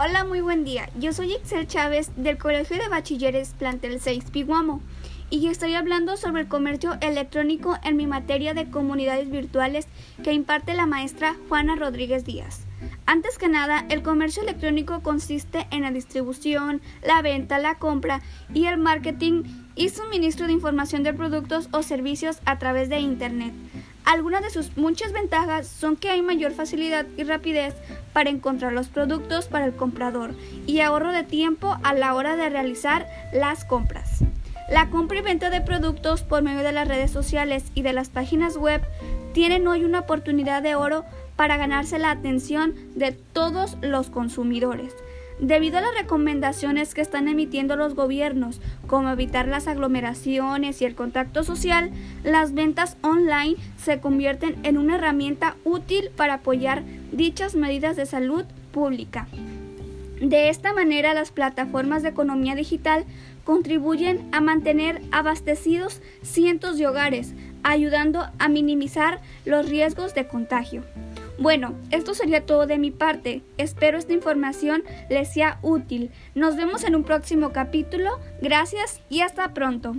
Hola, muy buen día. Yo soy Excel Chávez del Colegio de Bachilleres Plantel 6 Piguamo y estoy hablando sobre el comercio electrónico en mi materia de comunidades virtuales que imparte la maestra Juana Rodríguez Díaz. Antes que nada, el comercio electrónico consiste en la distribución, la venta, la compra y el marketing y suministro de información de productos o servicios a través de Internet. Algunas de sus muchas ventajas son que hay mayor facilidad y rapidez para encontrar los productos para el comprador y ahorro de tiempo a la hora de realizar las compras. La compra y venta de productos por medio de las redes sociales y de las páginas web tienen hoy una oportunidad de oro para ganarse la atención de todos los consumidores. Debido a las recomendaciones que están emitiendo los gobiernos, como evitar las aglomeraciones y el contacto social, las ventas online se convierten en una herramienta útil para apoyar dichas medidas de salud pública. De esta manera, las plataformas de economía digital contribuyen a mantener abastecidos cientos de hogares, ayudando a minimizar los riesgos de contagio. Bueno, esto sería todo de mi parte. Espero esta información les sea útil. Nos vemos en un próximo capítulo. Gracias y hasta pronto.